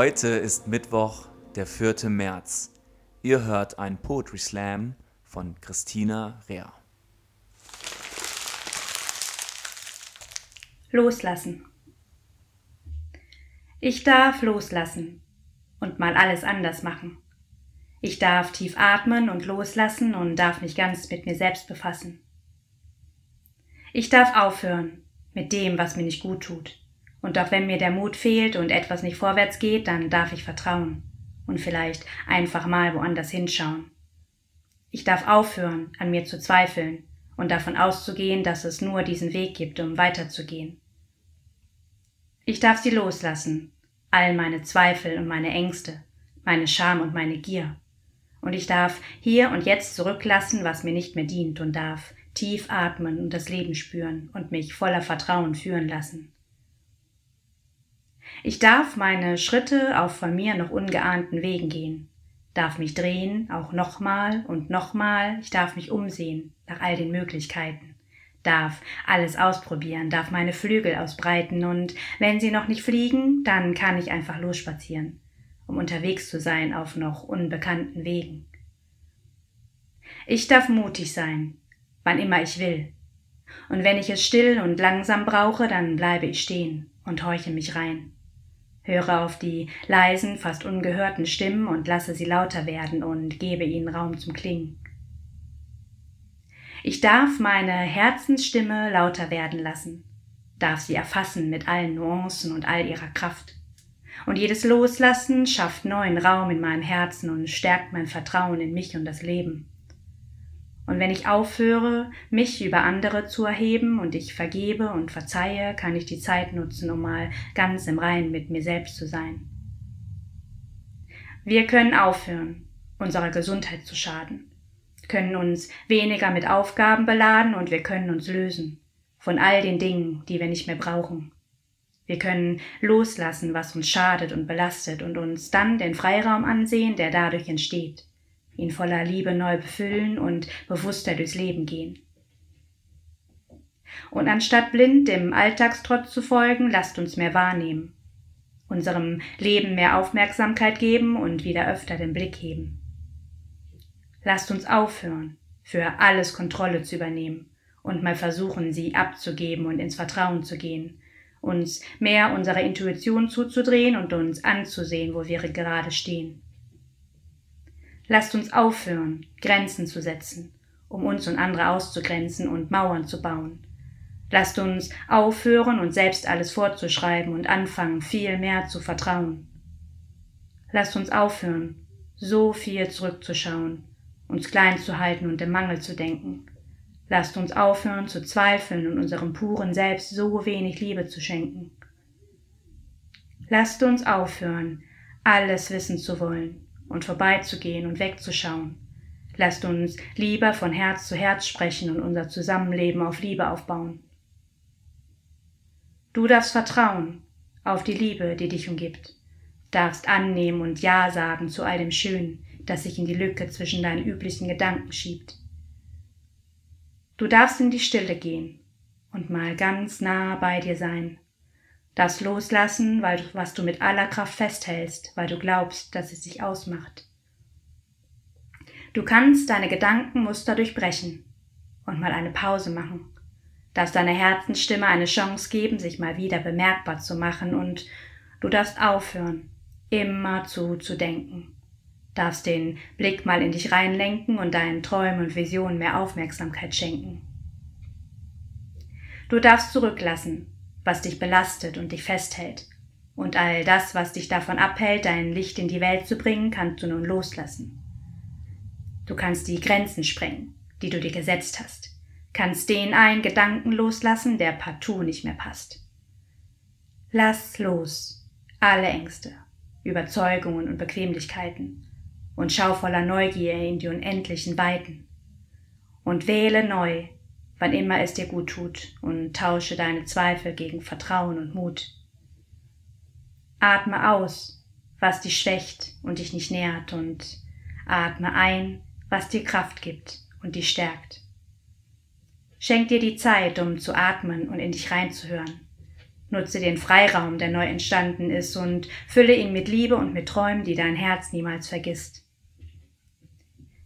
Heute ist Mittwoch, der 4. März. Ihr hört ein Poetry Slam von Christina Rea. Loslassen. Ich darf loslassen und mal alles anders machen. Ich darf tief atmen und loslassen und darf mich ganz mit mir selbst befassen. Ich darf aufhören mit dem, was mir nicht gut tut. Und auch wenn mir der Mut fehlt und etwas nicht vorwärts geht, dann darf ich vertrauen und vielleicht einfach mal woanders hinschauen. Ich darf aufhören, an mir zu zweifeln und davon auszugehen, dass es nur diesen Weg gibt, um weiterzugehen. Ich darf sie loslassen, all meine Zweifel und meine Ängste, meine Scham und meine Gier. Und ich darf hier und jetzt zurücklassen, was mir nicht mehr dient und darf tief atmen und das Leben spüren und mich voller Vertrauen führen lassen. Ich darf meine Schritte auf von mir noch ungeahnten Wegen gehen, darf mich drehen, auch nochmal und nochmal, ich darf mich umsehen nach all den Möglichkeiten, darf alles ausprobieren, darf meine Flügel ausbreiten und wenn sie noch nicht fliegen, dann kann ich einfach losspazieren, um unterwegs zu sein auf noch unbekannten Wegen. Ich darf mutig sein, wann immer ich will. Und wenn ich es still und langsam brauche, dann bleibe ich stehen und horche mich rein. Höre auf die leisen, fast ungehörten Stimmen und lasse sie lauter werden und gebe ihnen Raum zum Klingen. Ich darf meine Herzensstimme lauter werden lassen, darf sie erfassen mit allen Nuancen und all ihrer Kraft. Und jedes Loslassen schafft neuen Raum in meinem Herzen und stärkt mein Vertrauen in mich und das Leben. Und wenn ich aufhöre, mich über andere zu erheben und ich vergebe und verzeihe, kann ich die Zeit nutzen, um mal ganz im Reinen mit mir selbst zu sein. Wir können aufhören, unserer Gesundheit zu schaden, können uns weniger mit Aufgaben beladen und wir können uns lösen von all den Dingen, die wir nicht mehr brauchen. Wir können loslassen, was uns schadet und belastet und uns dann den Freiraum ansehen, der dadurch entsteht ihn voller Liebe neu befüllen und bewusster durchs Leben gehen. Und anstatt blind dem Alltagstrotz zu folgen, lasst uns mehr wahrnehmen, unserem Leben mehr Aufmerksamkeit geben und wieder öfter den Blick heben. Lasst uns aufhören, für alles Kontrolle zu übernehmen und mal versuchen, sie abzugeben und ins Vertrauen zu gehen, uns mehr unserer Intuition zuzudrehen und uns anzusehen, wo wir gerade stehen. Lasst uns aufhören, Grenzen zu setzen, um uns und andere auszugrenzen und Mauern zu bauen. Lasst uns aufhören, uns selbst alles vorzuschreiben und anfangen, viel mehr zu vertrauen. Lasst uns aufhören, so viel zurückzuschauen, uns klein zu halten und im Mangel zu denken. Lasst uns aufhören zu zweifeln und unserem puren Selbst so wenig Liebe zu schenken. Lasst uns aufhören, alles wissen zu wollen und vorbeizugehen und wegzuschauen. Lasst uns lieber von Herz zu Herz sprechen und unser Zusammenleben auf Liebe aufbauen. Du darfst vertrauen auf die Liebe, die dich umgibt, darfst annehmen und Ja sagen zu all dem Schönen, das sich in die Lücke zwischen deinen üblichen Gedanken schiebt. Du darfst in die Stille gehen und mal ganz nah bei dir sein das loslassen, weil du, was du mit aller Kraft festhältst, weil du glaubst, dass es sich ausmacht. Du kannst deine Gedankenmuster durchbrechen und mal eine Pause machen. Darfst deiner Herzensstimme eine Chance geben, sich mal wieder bemerkbar zu machen und du darfst aufhören, immer zu zu denken. Darfst den Blick mal in dich reinlenken und deinen Träumen und Visionen mehr Aufmerksamkeit schenken. Du darfst zurücklassen, was dich belastet und dich festhält. Und all das, was dich davon abhält, dein Licht in die Welt zu bringen, kannst du nun loslassen. Du kannst die Grenzen sprengen, die du dir gesetzt hast, kannst den einen Gedanken loslassen, der partout nicht mehr passt. Lass los alle Ängste, Überzeugungen und Bequemlichkeiten und schau voller Neugier in die unendlichen Weiten und wähle neu wann immer es dir gut tut, und tausche deine Zweifel gegen Vertrauen und Mut. Atme aus, was dich schwächt und dich nicht nährt, und atme ein, was dir Kraft gibt und dich stärkt. Schenk dir die Zeit, um zu atmen und in dich reinzuhören. Nutze den Freiraum, der neu entstanden ist, und fülle ihn mit Liebe und mit Träumen, die dein Herz niemals vergisst.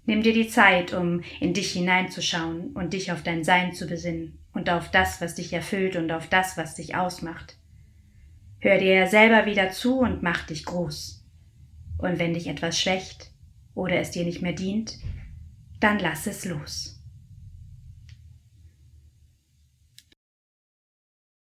Nimm dir die Zeit, um in dich hineinzuschauen und dich auf dein Sein zu besinnen und auf das, was dich erfüllt und auf das, was dich ausmacht. Hör dir selber wieder zu und mach dich groß. Und wenn dich etwas schwächt oder es dir nicht mehr dient, dann lass es los.